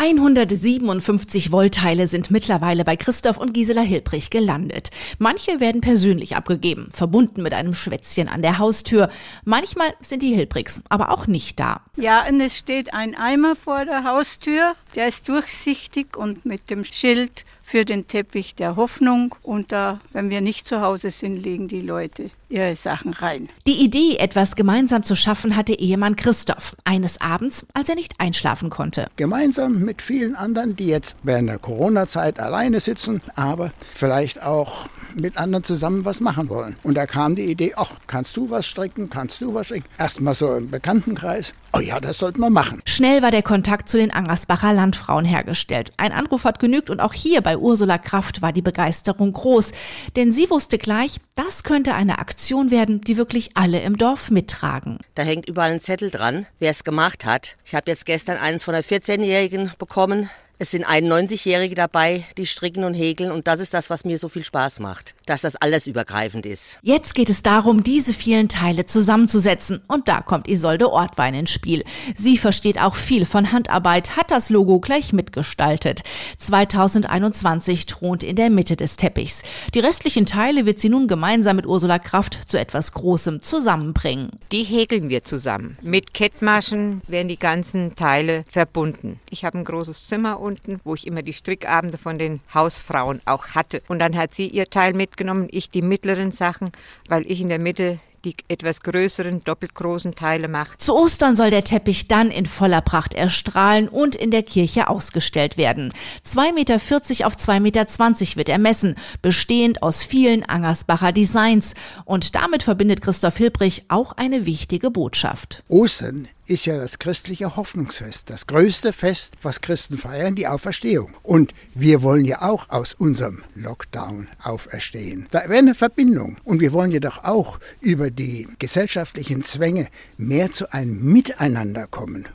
157 Wollteile sind mittlerweile bei Christoph und Gisela Hilbrich gelandet. Manche werden persönlich abgegeben, verbunden mit einem Schwätzchen an der Haustür. Manchmal sind die Hilbrichs aber auch nicht da. Ja, und es steht ein Eimer vor der Haustür, der ist durchsichtig und mit dem Schild für den Teppich der Hoffnung. Und da, wenn wir nicht zu Hause sind, legen die Leute ihre Sachen rein. Die Idee, etwas gemeinsam zu schaffen, hatte Ehemann Christoph. Eines Abends, als er nicht einschlafen konnte. Gemeinsam mit vielen anderen, die jetzt während der Corona-Zeit alleine sitzen, aber vielleicht auch mit anderen zusammen was machen wollen. Und da kam die Idee, ach, kannst du was stricken, kannst du was stricken? Erstmal so im Bekanntenkreis. Oh ja, das sollten wir machen. Schnell war der Kontakt zu den Angersbacher Landfrauen hergestellt. Ein Anruf hat genügt und auch hier bei Ursula Kraft war die Begeisterung groß. Denn sie wusste gleich, das könnte eine Aktion werden, die wirklich alle im Dorf mittragen. Da hängt überall ein Zettel dran, wer es gemacht hat. Ich habe jetzt gestern eins von der 14-Jährigen bekommen. Es sind 91-Jährige dabei, die stricken und häkeln und das ist das, was mir so viel Spaß macht, dass das alles übergreifend ist. Jetzt geht es darum, diese vielen Teile zusammenzusetzen und da kommt Isolde Ortwein ins Spiel. Sie versteht auch viel von Handarbeit, hat das Logo gleich mitgestaltet. 2021 thront in der Mitte des Teppichs. Die restlichen Teile wird sie nun gemeinsam mit Ursula Kraft zu etwas Großem zusammenbringen. Die häkeln wir zusammen. Mit Kettmaschen werden die ganzen Teile verbunden. Ich habe ein großes Zimmer unten, wo ich immer die Strickabende von den Hausfrauen auch hatte. Und dann hat sie ihr Teil mitgenommen, ich die mittleren Sachen, weil ich in der Mitte die etwas größeren, doppelt großen Teile macht. Zu Ostern soll der Teppich dann in voller Pracht erstrahlen und in der Kirche ausgestellt werden. 2,40 Meter auf 2,20 Meter wird er messen, bestehend aus vielen Angersbacher Designs. Und damit verbindet Christoph Hilbrich auch eine wichtige Botschaft. Ostern ist ja das christliche Hoffnungsfest, das größte Fest, was Christen feiern, die Auferstehung. Und wir wollen ja auch aus unserem Lockdown auferstehen. Da wäre eine Verbindung. Und wir wollen jedoch auch die gesellschaftlichen Zwänge mehr zu einem Miteinander kommen.